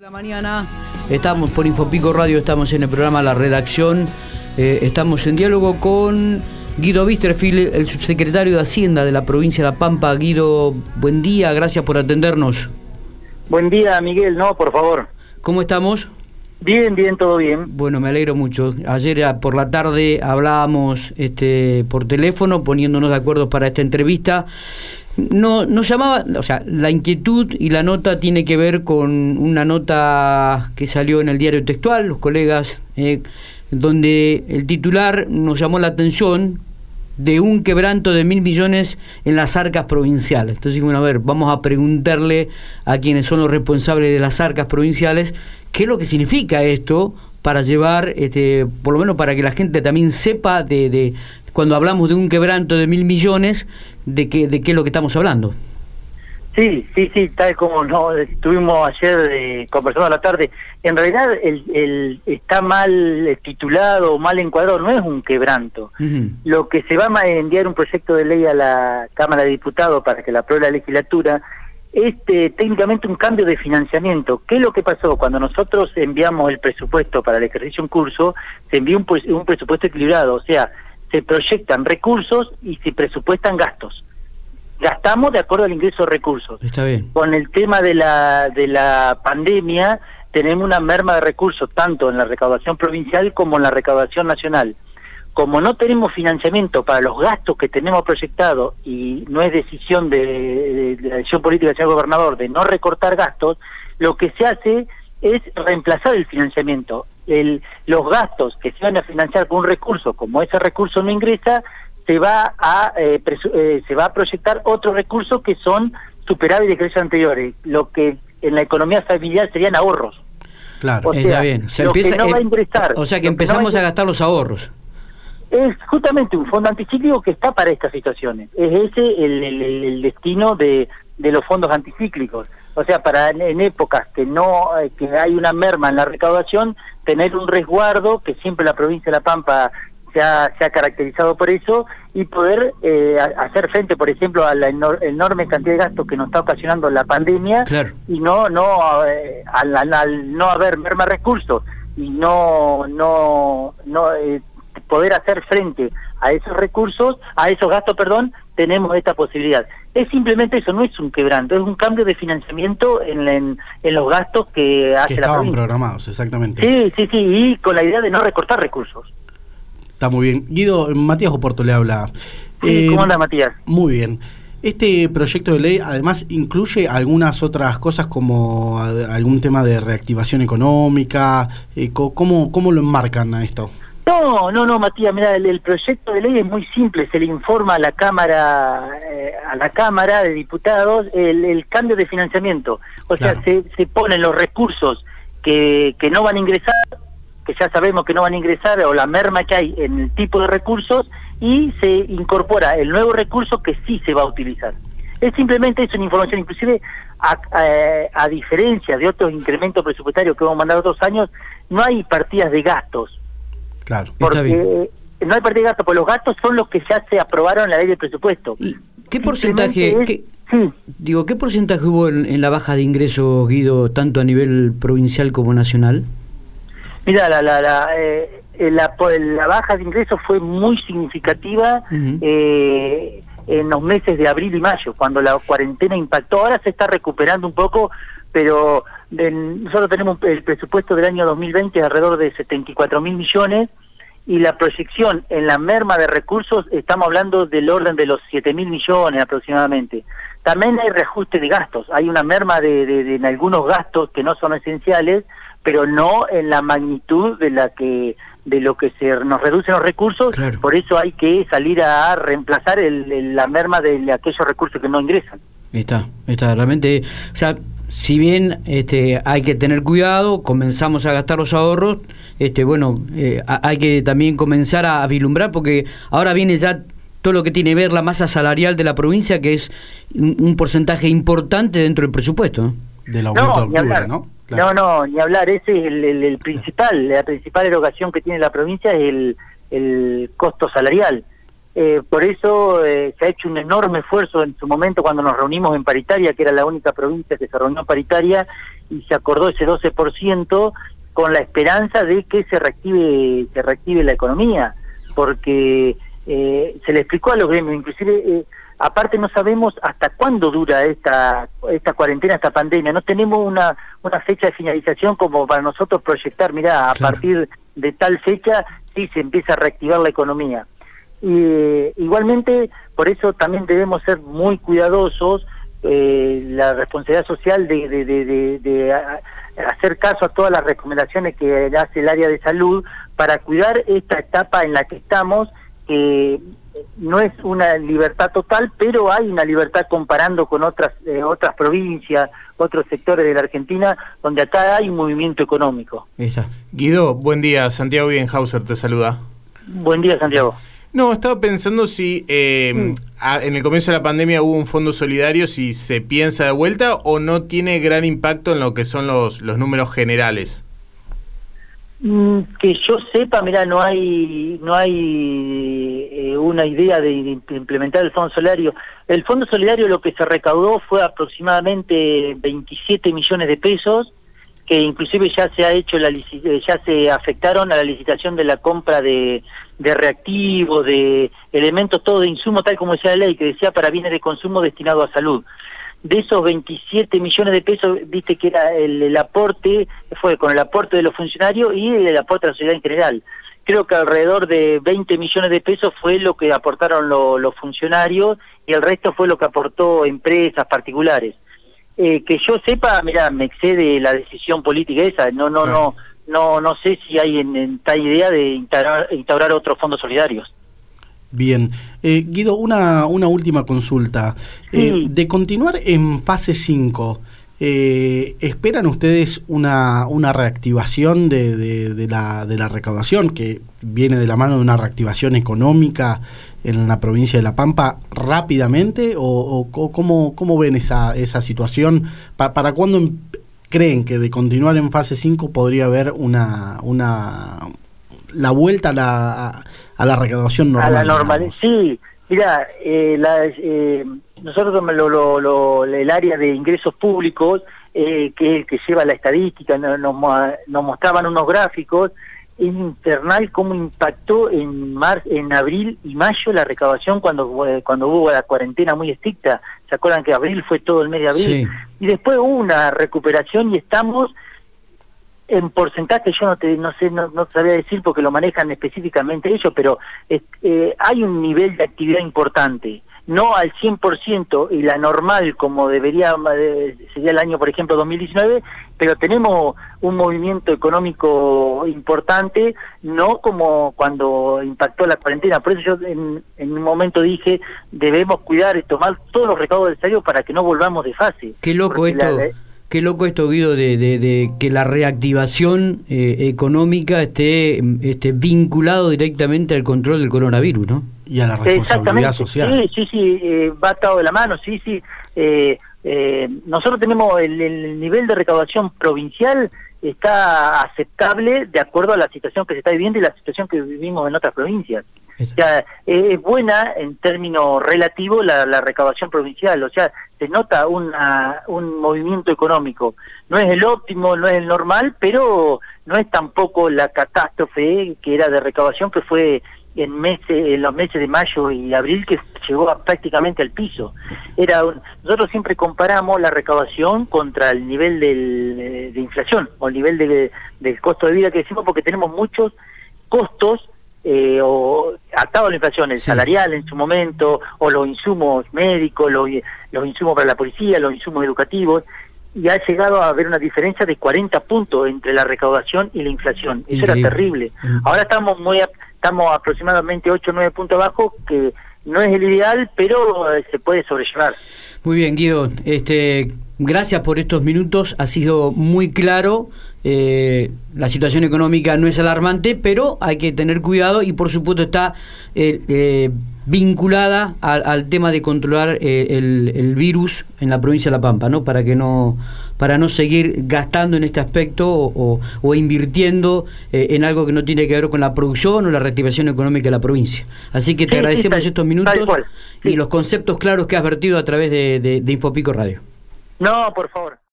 La mañana estamos por Infopico Radio, estamos en el programa La Redacción, eh, estamos en diálogo con Guido Wisterfield, el subsecretario de Hacienda de la provincia de La Pampa. Guido, buen día, gracias por atendernos. Buen día, Miguel, no, por favor. ¿Cómo estamos? Bien, bien, todo bien. Bueno, me alegro mucho. Ayer ah, por la tarde hablábamos este, por teléfono poniéndonos de acuerdo para esta entrevista. No, nos llamaba, o sea, la inquietud y la nota tiene que ver con una nota que salió en el diario textual, los colegas, eh, donde el titular nos llamó la atención de un quebranto de mil millones en las arcas provinciales. Entonces, bueno, a ver, vamos a preguntarle a quienes son los responsables de las arcas provinciales qué es lo que significa esto para llevar, este, por lo menos para que la gente también sepa de, de cuando hablamos de un quebranto de mil millones, de qué, de qué es lo que estamos hablando. Sí, sí, sí, tal como no estuvimos ayer eh, conversando a la tarde. En realidad el, el está mal titulado, mal encuadrado, no es un quebranto. Lo que se va a enviar un proyecto de ley a la Cámara de Diputados para que la apruebe la legislatura es eh, técnicamente un cambio de financiamiento. ¿Qué es lo que pasó? Cuando nosotros enviamos el presupuesto para el ejercicio en curso, se envió un, un presupuesto equilibrado, o sea, se proyectan recursos y se presupuestan gastos. Gastamos de acuerdo al ingreso de recursos. Está bien. Con el tema de la, de la pandemia, tenemos una merma de recursos tanto en la recaudación provincial como en la recaudación nacional. Como no tenemos financiamiento para los gastos que tenemos proyectados y no es decisión de, de la decisión política del señor gobernador de no recortar gastos, lo que se hace es reemplazar el financiamiento el, los gastos que se van a financiar con un recurso, como ese recurso no ingresa, se va a eh, eh, se va a proyectar otros recursos que son superávit de créditos anteriores, lo que en la economía familiar serían ahorros. Claro, o sea, bien. O empieza, no va a ingresar, o sea que empezamos a, gastar los ahorros. Es justamente un fondo anticíclico que está para estas situaciones. Es ese el, el destino de, de los fondos anticíclicos. O sea, para en, épocas que no eh, que hay una merma en la recaudación, tener un resguardo, que siempre la provincia de La Pampa se ha, se ha caracterizado por eso, y poder eh, hacer frente, por ejemplo, a la enorme cantidad de gastos que nos está ocasionando la pandemia, y no no eh, al, no haber merma recursos y no no no poder hacer frente a esos recursos, a esos gastos, perdón, tenemos esta posibilidad. Es simplemente eso, no es un quebranto, es un cambio de financiamiento en, en, los gastos que hace que estaban programados, exactamente. Sí, sí, sí, y con la idea de no recortar recursos. Está muy bien. Guido, Matías Oporto le habla. Sí, ¿Cómo anda Matías? Muy bien. Este proyecto de ley además incluye algunas otras cosas como algún tema de reactivación económica. Eh, ¿Cómo, ¿Cómo lo enmarcan a esto? No, no, no, Matías, mira, el, proyecto de ley es muy simple, se le informa a la Cámara, eh, a la Cámara de Diputados el, cambio de financiamiento. O sea, se, se ponen los recursos que, que no van a ingresar, que ya sabemos que no van a ingresar, o la merma que hay en el tipo de recursos, y se incorpora el nuevo recurso que sí se va a utilizar. Es simplemente eso, una información, inclusive a, a diferencia de otros incrementos presupuestarios que hemos mandado otros años, no hay partidas de gastos Claro, porque no hay partida de gasto, porque los gastos son los que ya se aprobaron en la ley de presupuesto. ¿Qué porcentaje, digo, qué porcentaje hubo en, la baja de ingresos, Guido, tanto a nivel provincial como nacional? Mira, la, la, la, eh, la, la, baja de ingresos fue muy significativa eh, en los meses de abril y mayo, cuando la cuarentena impactó. Ahora se está recuperando un poco, pero nosotros tenemos el presupuesto del año 2020 alrededor de 74 mil millones y la proyección en la merma de recursos estamos hablando del orden de los 7 mil millones aproximadamente. También hay reajuste de gastos, hay una merma de, de, en algunos gastos que no son esenciales, pero no en la magnitud de la que de lo que se nos reducen los recursos, por eso hay que salir a reemplazar el, la merma de aquellos recursos que no ingresan. Está, está, realmente, o sea, si bien este, hay que tener cuidado, comenzamos a gastar los ahorros, este, bueno, eh, hay que también comenzar a vislumbrar porque ahora viene ya todo lo que tiene que ver la masa salarial de la provincia, que es un, porcentaje importante dentro del presupuesto. Del aumento de octubre, ¿no? No, no, ni hablar, ese es el, principal, la principal erogación que tiene la provincia es el, el costo salarial. Eh, por eso eh, se ha hecho un enorme esfuerzo en su momento cuando nos reunimos en paritaria, que era la única provincia que se reunió en paritaria, y se acordó ese 12% con la esperanza de que se reactive, se reactive la economía, porque eh, se le explicó a los gremios, inclusive eh, aparte no sabemos hasta cuándo dura esta esta cuarentena, esta pandemia, no tenemos una, una fecha de finalización como para nosotros proyectar, mira, a partir de tal fecha sí se empieza a reactivar la economía. Y, igualmente, por eso también debemos ser muy cuidadosos, eh, la responsabilidad social de, de, de, de, hacer caso a todas las recomendaciones que hace el área de salud para cuidar esta etapa en la que estamos, que no es una libertad total, pero hay una libertad comparando con otras eh, otras provincias, otros sectores de la Argentina, donde acá hay un movimiento económico. Guido, buen día. Santiago Bienhauser te saluda. Buen día, Santiago. No, estaba pensando si eh, mm. en el comienzo de la pandemia hubo un fondo solidario, si se piensa de vuelta o no tiene gran impacto en lo que son los, los números generales. Mm, que yo sepa, mira, no hay no hay eh, una idea de, implementar el fondo solidario. El fondo solidario lo que se recaudó fue aproximadamente 27 millones de pesos, que inclusive ya se ha hecho la eh, ya se afectaron a la licitación de la compra de, de reactivos, de elementos, todo de insumo, tal como decía la ley, que decía para bienes de consumo destinado a salud de esos 27 millones de pesos, viste que era el, aporte, fue con el aporte de los funcionarios y el aporte de la sociedad en general. Creo que alrededor de 20 millones de pesos fue lo que aportaron los funcionarios y el resto fue lo que aportó empresas particulares. Eh, que yo sepa, mira, me excede la decisión política esa, no, no, no, no, no sé si hay en, en tal idea de instaurar, instaurar otros fondos solidarios. Bien. Eh, Guido, una, una última consulta. Eh, de continuar en fase 5, eh, ¿esperan ustedes una, una reactivación de, de, la, de la recaudación que viene de la mano de una reactivación económica en la provincia de La Pampa rápidamente? ¿O, cómo, cómo, ven esa, esa situación? ¿Para cuándo em, creen que de continuar en fase 5 podría haber una, una la vuelta a la a la recaudación normal. A la normal, sí. Mira, eh, eh, nosotros lo, lo, el área de ingresos públicos, eh, que es el que lleva la estadística, nos, nos mostraban unos gráficos, es infernal cómo impactó en mar, en abril y mayo la recaudación cuando cuando hubo la cuarentena muy estricta. ¿Se acuerdan que abril fue todo el mes de abril? Y después hubo una recuperación y estamos en porcentaje yo no te no sé no, no sabía decir porque lo manejan específicamente ellos pero eh, hay un nivel de actividad importante no al 100% y la normal como debería eh, sería el año por ejemplo 2019 pero tenemos un movimiento económico importante no como cuando impactó la cuarentena. Por eso yo en, en un momento dije debemos cuidar y tomar todos los recaudos necesarios para que no volvamos de fase. Qué loco esto Qué loco esto, Guido, de, de, que la reactivación eh, económica esté, esté vinculado directamente al control del coronavirus, ¿no? Y a la responsabilidad social. Sí, sí, sí, eh, va atado de la mano, sí, sí. Eh, eh, nosotros tenemos el, el, nivel de recaudación provincial está aceptable de acuerdo a la situación que se está viviendo y la situación que vivimos en otras provincias. O sea, es buena en términos relativos la, la, recaudación provincial, o sea, se nota una, un movimiento económico. No es el óptimo, no es el normal, pero no es tampoco la catástrofe que era de recaudación que fue en meses en los meses de mayo y abril que llegó prácticamente al piso era nosotros siempre comparamos la recaudación contra el nivel del, de inflación o el nivel de, del costo de vida que decimos porque tenemos muchos costos eh, o atado a la inflación, el salarial en su momento, o los insumos médicos, los, los insumos para la policía, los insumos educativos, y ha llegado a haber una diferencia de 40 puntos entre la recaudación y la inflación. Eso era terrible. Ahora estamos muy estamos aproximadamente 8 o 9 puntos abajo, que no es el ideal, pero eh, se puede sobrellevar. Muy bien, Guido. Este, gracias por estos minutos. Ha sido muy claro. Eh, la situación económica no es alarmante, pero hay que tener cuidado y por supuesto está eh, eh vinculada al, tema de controlar eh, el, virus en la provincia de La Pampa, ¿no? Para que no para no seguir gastando en este aspecto o, o, invirtiendo en algo que no tiene que ver con la producción o la reactivación económica de la provincia. Así que te agradecemos estos minutos y los conceptos claros que has vertido a través de, de Infopico Radio. No, por favor.